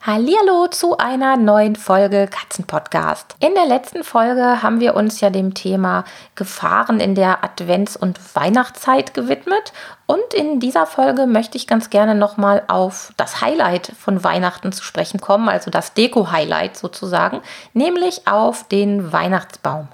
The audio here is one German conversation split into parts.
Hallihallo zu einer neuen Folge Katzenpodcast. In der letzten Folge haben wir uns ja dem Thema Gefahren in der Advents- und Weihnachtszeit gewidmet und in dieser Folge möchte ich ganz gerne nochmal auf das Highlight von Weihnachten zu sprechen kommen, also das Deko-Highlight sozusagen, nämlich auf den Weihnachtsbaum.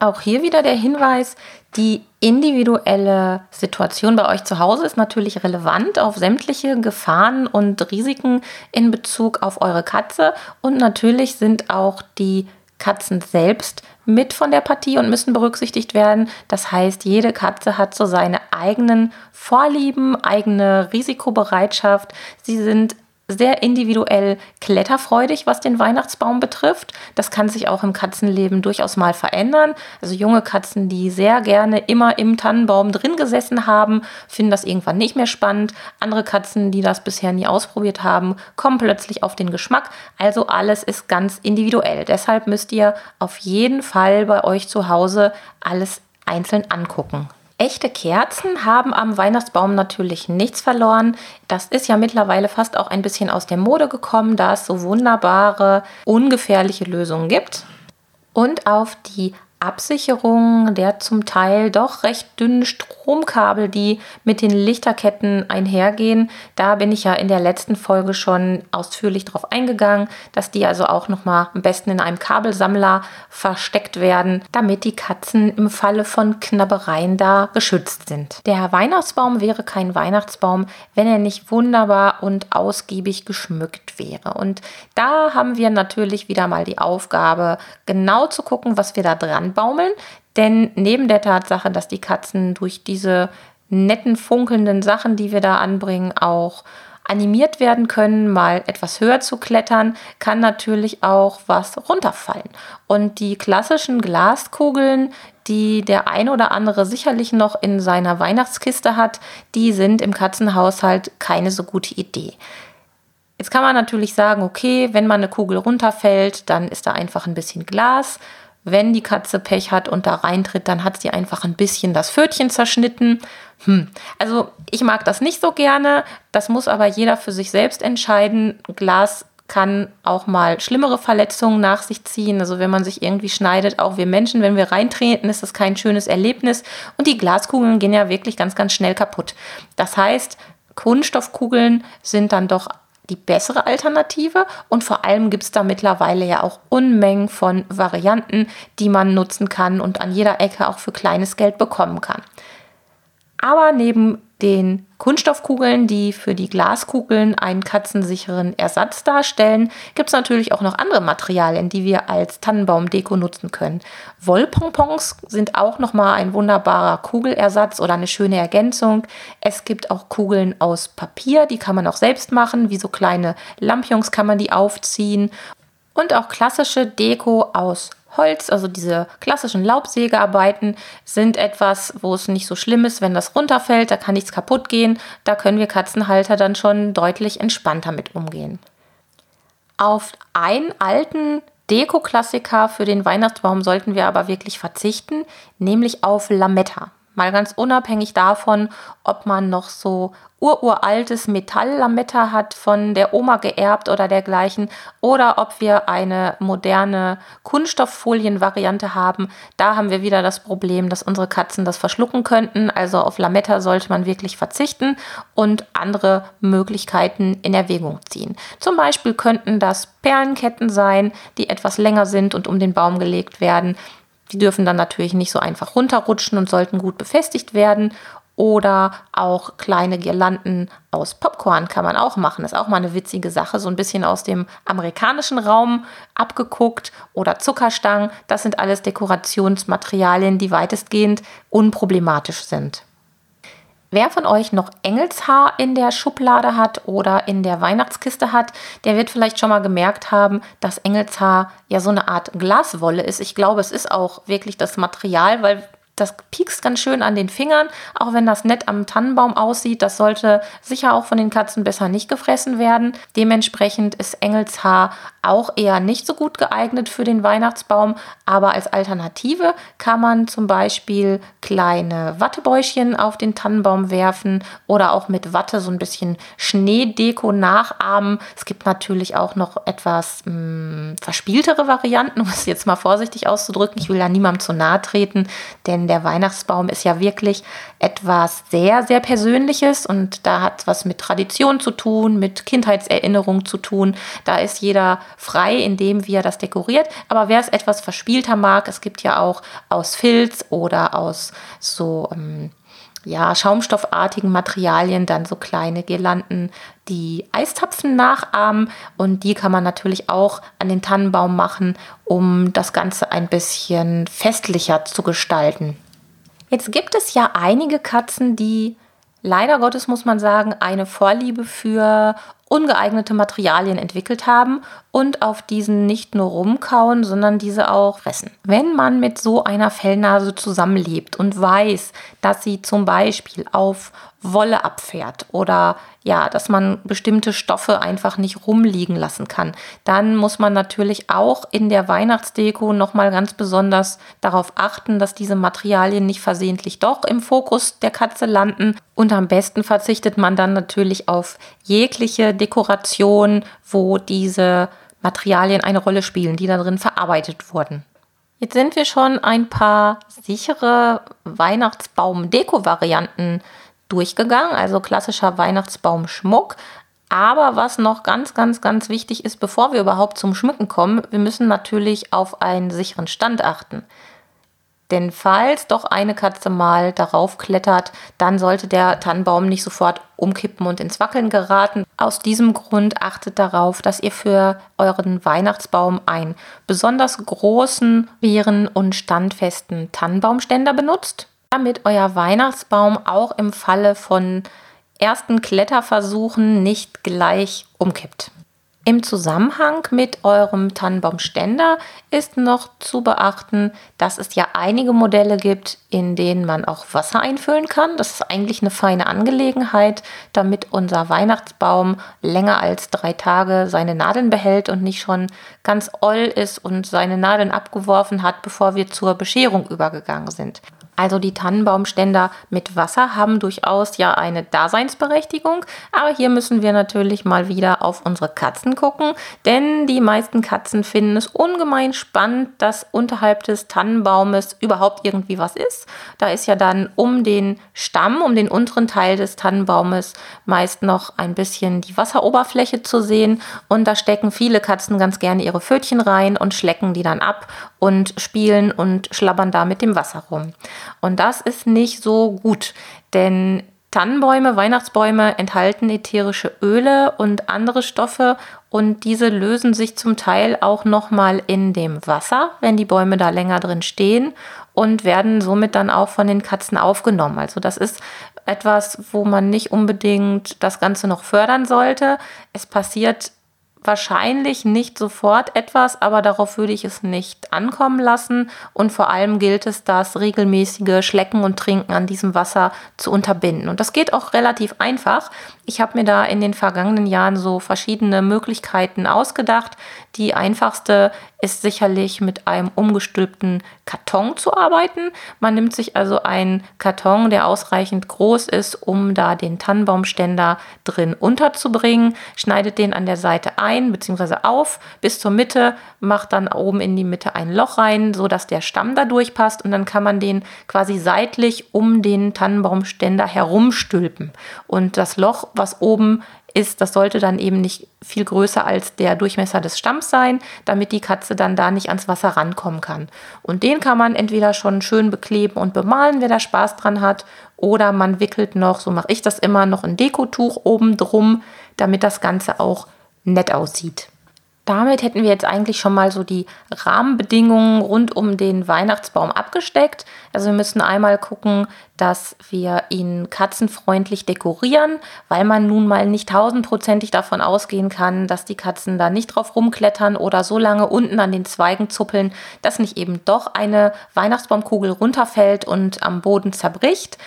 Auch hier wieder der Hinweis, die individuelle Situation bei euch zu Hause ist natürlich relevant auf sämtliche Gefahren und Risiken in Bezug auf eure Katze und natürlich sind auch die Katzen selbst mit von der Partie und müssen berücksichtigt werden. Das heißt, jede Katze hat so seine eigenen Vorlieben, eigene Risikobereitschaft. Sie sind sehr individuell kletterfreudig, was den Weihnachtsbaum betrifft. Das kann sich auch im Katzenleben durchaus mal verändern. Also junge Katzen, die sehr gerne immer im Tannenbaum drin gesessen haben, finden das irgendwann nicht mehr spannend. Andere Katzen, die das bisher nie ausprobiert haben, kommen plötzlich auf den Geschmack. Also alles ist ganz individuell. Deshalb müsst ihr auf jeden Fall bei euch zu Hause alles einzeln angucken. Echte Kerzen haben am Weihnachtsbaum natürlich nichts verloren. Das ist ja mittlerweile fast auch ein bisschen aus der Mode gekommen, da es so wunderbare, ungefährliche Lösungen gibt. Und auf die Absicherung der zum Teil doch recht dünnen Stromkabel, die mit den Lichterketten einhergehen. Da bin ich ja in der letzten Folge schon ausführlich drauf eingegangen, dass die also auch nochmal am besten in einem Kabelsammler versteckt werden, damit die Katzen im Falle von Knabbereien da geschützt sind. Der Weihnachtsbaum wäre kein Weihnachtsbaum, wenn er nicht wunderbar und ausgiebig geschmückt wäre. Und da haben wir natürlich wieder mal die Aufgabe, genau zu gucken, was wir da dran anbaumeln. Denn neben der Tatsache, dass die Katzen durch diese netten funkelnden Sachen, die wir da anbringen, auch animiert werden können, mal etwas höher zu klettern, kann natürlich auch was runterfallen. Und die klassischen Glaskugeln, die der ein oder andere sicherlich noch in seiner Weihnachtskiste hat, die sind im Katzenhaushalt keine so gute Idee. Jetzt kann man natürlich sagen, okay, wenn mal eine Kugel runterfällt, dann ist da einfach ein bisschen Glas wenn die Katze Pech hat und da reintritt, dann hat sie einfach ein bisschen das Pfötchen zerschnitten. Hm. Also ich mag das nicht so gerne. Das muss aber jeder für sich selbst entscheiden. Glas kann auch mal schlimmere Verletzungen nach sich ziehen. Also wenn man sich irgendwie schneidet, auch wir Menschen, wenn wir reintreten, ist das kein schönes Erlebnis. Und die Glaskugeln gehen ja wirklich ganz, ganz schnell kaputt. Das heißt, Kunststoffkugeln sind dann doch die bessere Alternative und vor allem gibt es da mittlerweile ja auch Unmengen von Varianten, die man nutzen kann und an jeder Ecke auch für kleines Geld bekommen kann. Aber neben den Kunststoffkugeln, die für die Glaskugeln einen katzensicheren Ersatz darstellen, gibt es natürlich auch noch andere Materialien, die wir als Tannenbaumdeko nutzen können. Wollpompons sind auch nochmal ein wunderbarer Kugelersatz oder eine schöne Ergänzung. Es gibt auch Kugeln aus Papier, die kann man auch selbst machen, wie so kleine Lampions kann man die aufziehen. Und auch klassische Deko aus Holz, also diese klassischen Laubsägearbeiten, sind etwas, wo es nicht so schlimm ist, wenn das runterfällt, da kann nichts kaputt gehen. Da können wir Katzenhalter dann schon deutlich entspannter mit umgehen. Auf einen alten Deko-Klassiker für den Weihnachtsbaum sollten wir aber wirklich verzichten, nämlich auf Lametta. Mal ganz unabhängig davon, ob man noch so ururaltes Metalllametta hat von der Oma geerbt oder dergleichen oder ob wir eine moderne Kunststofffolienvariante haben. Da haben wir wieder das Problem, dass unsere Katzen das verschlucken könnten. Also auf Lametta sollte man wirklich verzichten und andere Möglichkeiten in Erwägung ziehen. Zum Beispiel könnten das Perlenketten sein, die etwas länger sind und um den Baum gelegt werden. Die dürfen dann natürlich nicht so einfach runterrutschen und sollten gut befestigt werden. Oder auch kleine Girlanden aus Popcorn kann man auch machen. ist auch mal eine witzige Sache, so ein bisschen aus dem amerikanischen Raum abgeguckt. Oder Zuckerstangen. Das sind alles Dekorationsmaterialien, die weitestgehend unproblematisch sind. Wer von euch noch Engelshaar in der Schublade hat oder in der Weihnachtskiste hat, der wird vielleicht schon mal gemerkt haben, dass Engelshaar ja so eine Art Glaswolle ist. Ich glaube, es ist auch wirklich das Material, weil Das piekst ganz schön an den Fingern, auch wenn das nett am Tannenbaum aussieht. Das sollte sicher auch von den Katzen besser nicht gefressen werden. Dementsprechend ist Engelshaar auch eher nicht so gut geeignet für den Weihnachtsbaum, aber als Alternative kann man zum Beispiel kleine Wattebäuschen auf den Tannenbaum werfen oder auch mit Watte so ein bisschen Schneedeko nachahmen. Es gibt natürlich auch noch etwas mh, hm, verspieltere Varianten, um es jetzt mal vorsichtig auszudrücken. Ich will da niemandem zu nahe treten, denn der Weihnachtsbaum ist ja wirklich etwas sehr, sehr Persönliches und da hat es was mit Tradition zu tun, mit Kindheitserinnerung zu tun. Da ist jeder frei in dem, wie er das dekoriert. Aber wer es etwas verspielter mag, es gibt ja auch aus Filz oder aus so ähm, ja, schaumstoffartigen Materialien dann so kleine Girlanden, die Eistapfen nachahmen und die kann man natürlich auch an den Tannenbaum machen, um das Ganze ein bisschen festlicher zu gestalten. Jetzt gibt es ja einige Katzen, die leider Gottes muss man sagen, eine Vorliebe für ungeeignete Materialien entwickelt haben und auf diesen nicht nur rumkauen, sondern diese auch fressen. Wenn man mit so einer Fellnase zusammenlebt und weiß, dass sie zum Beispiel auf Wolle abfährt oder ja, dass man bestimmte Stoffe einfach nicht rumliegen lassen kann, dann muss man natürlich auch in der Weihnachtsdeko nochmal ganz besonders darauf achten, dass diese Materialien nicht versehentlich doch im Fokus der Katze landen. Und am besten verzichtet man dann natürlich auf jegliche Dekoration, wo diese Materialien eine Rolle spielen, die darin verarbeitet wurden. Jetzt sind wir schon ein paar sichere Weihnachtsbaum-Deko-Varianten durchgegangen, also klassischer Weihnachtsbaumschmuck. Aber was noch ganz, ganz, ganz wichtig ist, bevor wir überhaupt zum Schmücken kommen, wir müssen natürlich auf einen sicheren Stand achten. Denn falls doch eine Katze mal darauf klettert, dann sollte der Tannenbaum nicht sofort umkippen und ins Wackeln geraten. Aus diesem Grund achtet darauf, dass ihr für euren Weihnachtsbaum einen besonders großen, schweren und standfesten Tannenbaumständer benutzt, damit euer Weihnachtsbaum auch im Falle von ersten Kletterversuchen nicht gleich umkippt. Im Zusammenhang mit eurem Tannenbaumständer ist noch zu beachten, dass es ja einige Modelle gibt, in denen man auch Wasser einfüllen kann. Das ist eigentlich eine feine Angelegenheit, damit unser Weihnachtsbaum länger als drei Tage seine Nadeln behält und nicht schon ganz oll ist und seine Nadeln abgeworfen hat, bevor wir zur Bescherung übergegangen sind. Also die Tannenbaumständer mit Wasser haben durchaus ja eine Daseinsberechtigung, aber hier müssen wir natürlich mal wieder auf unsere Katzen gucken, denn die meisten Katzen finden es ungemein spannend, dass unterhalb des Tannenbaumes überhaupt irgendwie was ist. Da ist ja dann um den Stamm, um den unteren Teil des Tannenbaumes meist noch ein bisschen die Wasseroberfläche zu sehen. Und da stecken viele Katzen ganz gerne ihre Pfötchen rein und schlecken die dann ab und spielen und schlabbern da mit dem Wasser rum. Und das ist nicht so gut, denn Tannenbäume, Weihnachtsbäume enthalten ätherische Öle und andere Stoffe und diese lösen sich zum Teil auch nochmal in dem Wasser, wenn die Bäume da länger drin stehen und werden somit dann auch von den Katzen aufgenommen. Also das ist etwas, wo man nicht unbedingt das Ganze noch fördern sollte. Es passiert wahrscheinlich nicht sofort etwas, aber darauf würde ich es nicht ankommen lassen. Und vor allem gilt es, das regelmäßige Schlecken und Trinken an diesem Wasser zu unterbinden. Und das geht auch relativ einfach. Ich habe mir da in den vergangenen Jahren so verschiedene Möglichkeiten ausgedacht. Die einfachste ist sicherlich mit einem umgestülpten Karton zu arbeiten. Man nimmt sich also einen Karton, der ausreichend groß ist, um da den Tannenbaumständer drin unterzubringen, schneidet den an der Seite ein bzw. auf bis zur Mitte, macht dann oben in die Mitte ein Loch rein, sodass der Stamm da durchpasst und dann kann man den quasi seitlich um den Tannenbaumständer herumstülpen. Und das Loch, was oben ist, das sollte dann eben nicht viel größer als der Durchmesser des Stamms sein, damit die Katze dann da nicht ans Wasser rankommen kann. Und den kann man entweder schon schön bekleben und bemalen, wer da Spaß dran hat, oder man wickelt noch, so mache ich das immer, noch ein Dekotuch oben drum, damit das Ganze auch nett aussieht. Damit hätten wir jetzt eigentlich schon mal so die Rahmenbedingungen rund um den Weihnachtsbaum abgesteckt. Also wir müssen einmal gucken, dass wir ihn katzenfreundlich dekorieren, weil man nun mal nicht tausendprozentig davon ausgehen kann, dass die Katzen da nicht drauf rumklettern oder so lange unten an den Zweigen zuppeln, dass nicht eben doch eine Weihnachtsbaumkugel runterfällt und am Boden zerbricht.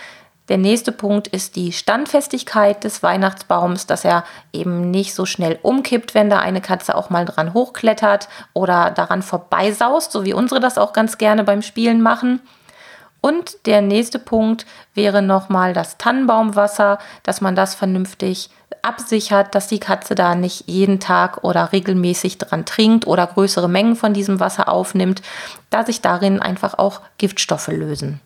Der nächste Punkt ist die Standfestigkeit des Weihnachtsbaums, dass er eben nicht so schnell umkippt, wenn da eine Katze auch mal dran hochklettert oder daran vorbeisaust, so wie unsere das auch ganz gerne beim Spielen machen. Und der nächste Punkt wäre nochmal das Tannenbaumwasser, dass man das vernünftig absichert, dass die Katze da nicht jeden Tag oder regelmäßig dran trinkt oder größere Mengen von diesem Wasser aufnimmt, da sich darin einfach auch Giftstoffe lösen.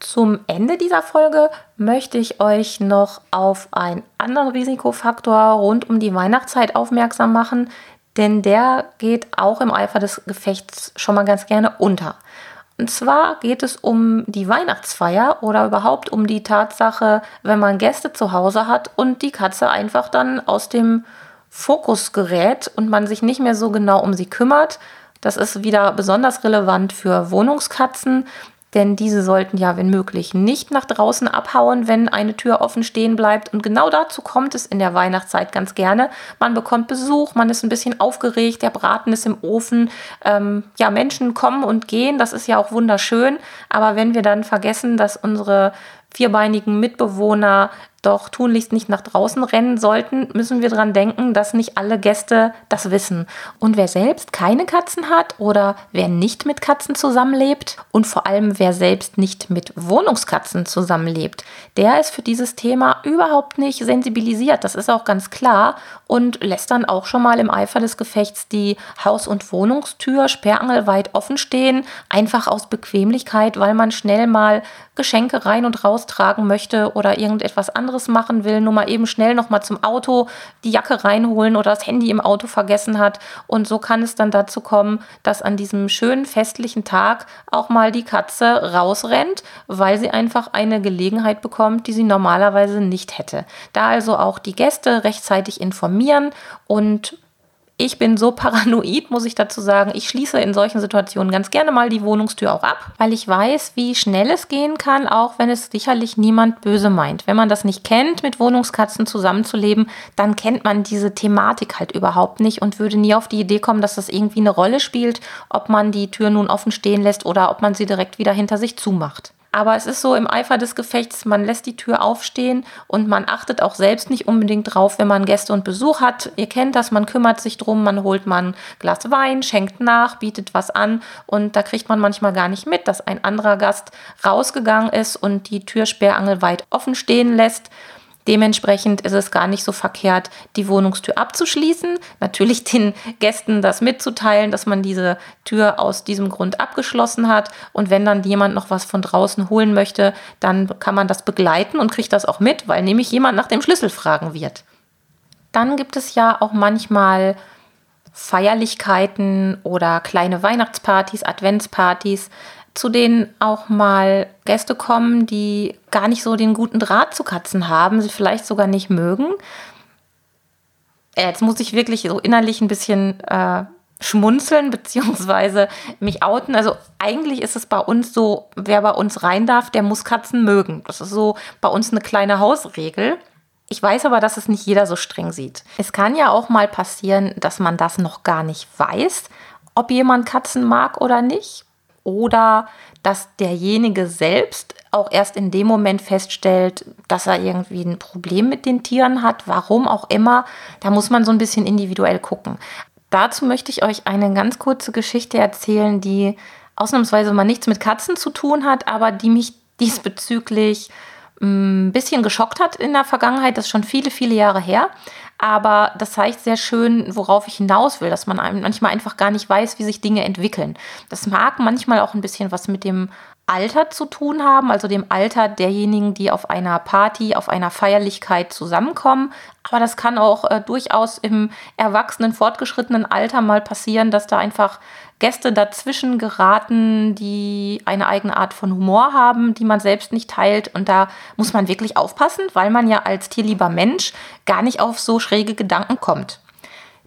Zum Ende dieser Folge möchte ich euch noch auf einen anderen Risikofaktor rund um die Weihnachtszeit aufmerksam machen, denn der geht auch im Eifer des Gefechts schon mal ganz gerne unter. Und zwar geht es um die Weihnachtsfeier oder überhaupt um die Tatsache, wenn man Gäste zu Hause hat und die Katze einfach dann aus dem Fokus gerät und man sich nicht mehr so genau um sie kümmert. Das ist wieder besonders relevant für Wohnungskatzen, denn diese sollten ja, wenn möglich, nicht nach draußen abhauen, wenn eine Tür offen stehen bleibt. Und genau dazu kommt es in der Weihnachtszeit ganz gerne. Man bekommt Besuch, man ist ein bisschen aufgeregt, der Braten ist im Ofen. Ähm, ja, Menschen kommen und gehen, das ist ja auch wunderschön. Aber wenn wir dann vergessen, dass unsere vierbeinigen Mitbewohner doch tunlichst nicht nach draußen rennen sollten, müssen wir daran denken, dass nicht alle Gäste das wissen. Und wer selbst keine Katzen hat oder wer nicht mit Katzen zusammenlebt und vor allem wer selbst nicht mit Wohnungskatzen zusammenlebt, der ist für dieses Thema überhaupt nicht sensibilisiert. Das ist auch ganz klar und lässt dann auch schon mal im Eifer des Gefechts die Haus- und Wohnungstür sperrangelweit offen stehen, einfach aus Bequemlichkeit, weil man schnell mal Geschenke rein und raus tragen möchte oder irgendetwas anderes anderes machen will, nur mal eben schnell noch mal zum Auto die Jacke reinholen oder das Handy im Auto vergessen hat. Und so kann es dann dazu kommen, dass an diesem schönen festlichen Tag auch mal die Katze rausrennt, weil sie einfach eine Gelegenheit bekommt, die sie normalerweise nicht hätte. Da also auch die Gäste rechtzeitig informieren und ich bin so paranoid, muss ich dazu sagen. Ich schließe in solchen Situationen ganz gerne mal die Wohnungstür auch ab, weil ich weiß, wie schnell es gehen kann, auch wenn es sicherlich niemand böse meint. Wenn man das nicht kennt, mit Wohnungskatzen zusammenzuleben, dann kennt man diese Thematik halt überhaupt nicht und würde nie auf die Idee kommen, dass das irgendwie eine Rolle spielt, ob man die Tür nun offen stehen lässt oder ob man sie direkt wieder hinter sich zumacht. Aber es ist so im Eifer des Gefechts, man lässt die Tür aufstehen und man achtet auch selbst nicht unbedingt drauf, wenn man Gäste und Besuch hat. Ihr kennt das, man kümmert sich drum, man holt mal ein Glas Wein, schenkt nach, bietet was an und da kriegt man manchmal gar nicht mit, dass ein anderer Gast rausgegangen ist und die Tür sperrangelweit offen stehen lässt. Dementsprechend ist es gar nicht so verkehrt, die Wohnungstür abzuschließen. Natürlich den Gästen das mitzuteilen, dass man diese Tür aus diesem Grund abgeschlossen hat. Und wenn dann jemand noch was von draußen holen möchte, dann kann man das begleiten und kriegt das auch mit, weil nämlich jemand nach dem Schlüssel fragen wird. Dann gibt es ja auch manchmal Feierlichkeiten oder kleine Weihnachtspartys, Adventspartys, zu denen auch mal Gäste kommen, die gar nicht so den guten Draht zu Katzen haben, sie vielleicht sogar nicht mögen. Jetzt muss ich wirklich so innerlich ein bisschen äh, schmunzeln beziehungsweise mich outen. Also eigentlich ist es bei uns so, wer bei uns rein darf, der muss Katzen mögen. Das ist so bei uns eine kleine Hausregel. Ich weiß aber, dass es nicht jeder so streng sieht. Es kann ja auch mal passieren, dass man das noch gar nicht weiß, ob jemand Katzen mag oder nicht oder dass derjenige selbst auch erst in dem Moment feststellt, dass er irgendwie ein Problem mit den Tieren hat, warum auch immer. Da muss man so ein bisschen individuell gucken. Dazu möchte ich euch eine ganz kurze Geschichte erzählen, die ausnahmsweise mal nichts mit Katzen zu tun hat, aber die mich diesbezüglich ein bisschen geschockt hat in der Vergangenheit. Das ist schon viele, viele Jahre her. Aber das zeigt sehr schön, worauf ich hinaus will, dass man manchmal einfach gar nicht weiß, wie sich Dinge entwickeln. Das mag manchmal auch ein bisschen was mit dem Alter zu tun haben, also dem Alter derjenigen, die auf einer Party, auf einer Feierlichkeit zusammenkommen. Aber das kann auch äh, durchaus im erwachsenen, fortgeschrittenen Alter mal passieren, dass da einfach Gäste dazwischen geraten, die eine eigene Art von Humor haben, die man selbst nicht teilt. Und da muss man wirklich aufpassen, weil man ja als tierlieber Mensch gar nicht auf so schräge Gedanken kommt.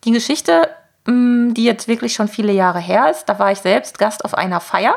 Die Geschichte, die jetzt wirklich schon viele Jahre her ist, da war ich selbst Gast auf einer Feier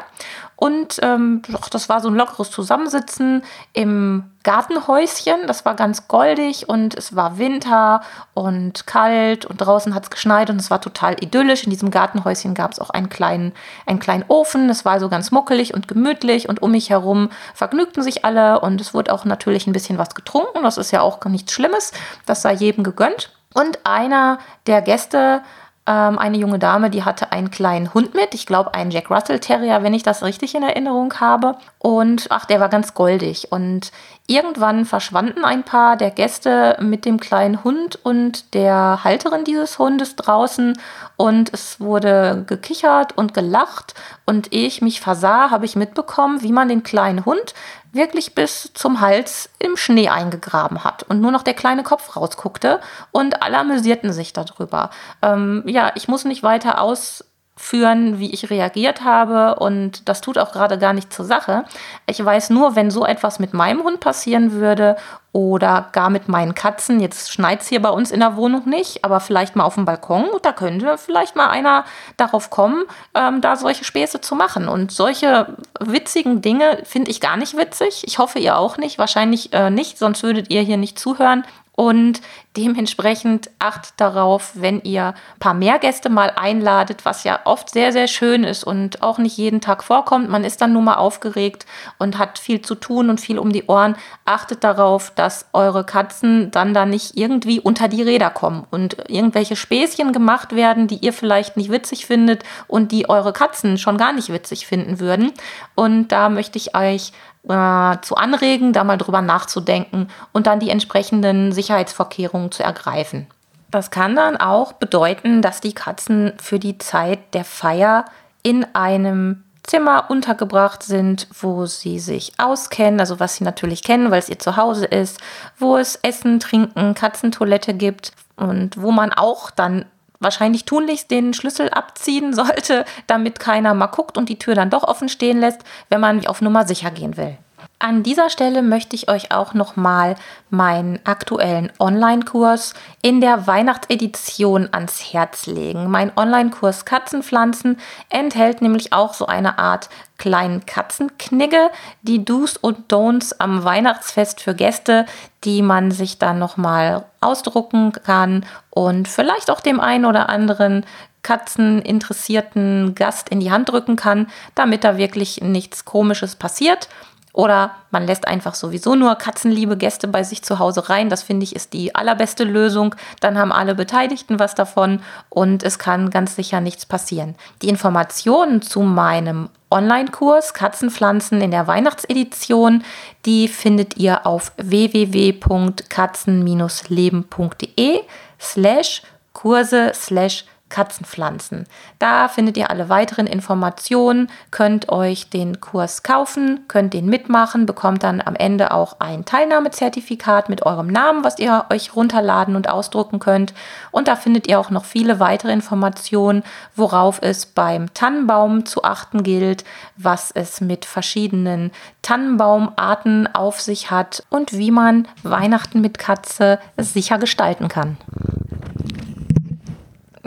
und ähm, das war so ein lockeres Zusammensitzen im Gartenhäuschen. Das war ganz goldig und es war Winter und kalt und draußen hat es geschneit und es war total idyllisch. In diesem Gartenhäuschen gab es auch einen kleinen, einen kleinen Ofen. Es war so ganz muckelig und gemütlich und um mich herum vergnügten sich alle und es wurde auch natürlich ein bisschen was getrunken. Das ist ja auch nichts Schlimmes. Das sei jedem gegönnt. Und einer der Gäste ähm, eine junge Dame, die hatte einen kleinen Hund mit. Ich glaube, einen Jack Russell Terrier, wenn ich das richtig in Erinnerung habe. Und ach, der war ganz goldig. Und irgendwann verschwanden ein paar der Gäste mit dem kleinen Hund und der Halterin dieses Hundes draußen. Und es wurde gekichert und gelacht. Und ehe ich mich versah, habe ich mitbekommen, wie man den kleinen Hund wirklich bis zum Hals im Schnee eingegraben hat und nur noch der kleine Kopf rausguckte und alle amüsierten sich darüber. Ähm, ja, ich muss nicht weiter aus führen, wie ich reagiert habe und das tut auch gerade gar nicht zur Sache. Ich weiß nur, wenn so etwas mit meinem Hund passieren würde oder gar mit meinen Katzen, jetzt schneit es hier bei uns in der Wohnung nicht, aber vielleicht mal auf dem Balkon, da könnte vielleicht mal einer darauf kommen, ähm, da solche Späße zu machen. Und solche witzigen Dinge finde ich gar nicht witzig. Ich hoffe, ihr auch nicht. Wahrscheinlich äh, nicht, sonst würdet ihr hier nicht zuhören. Und dementsprechend acht darauf, wenn ihr ein paar mehr Gäste mal einladet, was ja oft sehr, sehr schön ist und auch nicht jeden Tag vorkommt. Man ist dann nur mal aufgeregt und hat viel zu tun und viel um die Ohren. Achtet darauf, dass eure Katzen dann da nicht irgendwie unter die Räder kommen und irgendwelche Späßchen gemacht werden, die ihr vielleicht nicht witzig findet und die eure Katzen schon gar nicht witzig finden würden. Und da möchte ich euch äh, zu anregen, da mal drüber nachzudenken und dann die entsprechenden Sicherheitsvorkehrungen zu ergreifen. Das kann dann auch bedeuten, dass die Katzen für die Zeit der Feier in einem Zimmer untergebracht sind, wo sie sich auskennen, also was sie natürlich kennen, weil es ihr Zuhause ist, wo es Essen, Trinken, Katzentoilette gibt und wo man auch dann wahrscheinlich tunlichst den Schlüssel abziehen sollte, damit keiner mal guckt und die Tür dann doch offen stehen lässt, wenn man auf Nummer sicher gehen will. An dieser Stelle möchte ich euch auch nochmal meinen aktuellen Online-Kurs in der Weihnachtsedition ans Herz legen. Mein Online-Kurs Katzenpflanzen enthält nämlich auch so eine Art kleinen Katzenknigge, die Do's und Don'ts am Weihnachtsfest für Gäste, die man sich dann nochmal ausdrucken kann und vielleicht auch dem einen oder anderen katzeninteressierten Gast in die Hand drücken kann, damit da wirklich nichts Komisches passiert. Oder man lässt einfach sowieso nur katzenliebe Gäste bei sich zu Hause rein. Das finde ich ist die allerbeste Lösung. Dann haben alle Beteiligten was davon und es kann ganz sicher nichts passieren. Die Informationen zu meinem Online-Kurs Katzenpflanzen in der Weihnachtsedition, die findet ihr auf www.katzen-leben.de slash Kurse slash Katzenpflanzen. Da findet ihr alle weiteren Informationen, könnt euch den Kurs kaufen, könnt den mitmachen, bekommt dann am Ende auch ein Teilnahmezertifikat mit eurem Namen, was ihr euch runterladen und ausdrucken könnt. Und da findet ihr auch noch viele weitere Informationen, worauf es beim Tannenbaum zu achten gilt, was es mit verschiedenen Tannenbaumarten auf sich hat und wie man Weihnachten mit Katze sicher gestalten kann.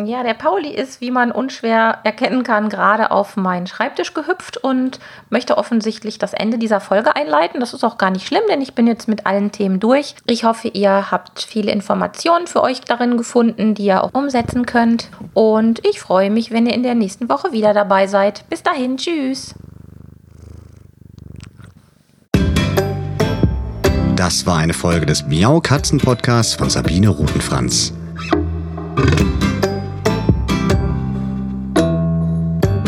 Ja, der Pauli ist, wie man unschwer erkennen kann, gerade auf meinen Schreibtisch gehüpft und möchte offensichtlich das Ende dieser Folge einleiten. Das ist auch gar nicht schlimm, denn ich bin jetzt mit allen Themen durch. Ich hoffe, ihr habt viele Informationen für euch darin gefunden, die ihr auch umsetzen könnt. Und ich freue mich, wenn ihr in der nächsten Woche wieder dabei seid. Bis dahin, tschüss. Das war eine Folge des Miau Katzen Podcasts von Sabine Rutenfranz.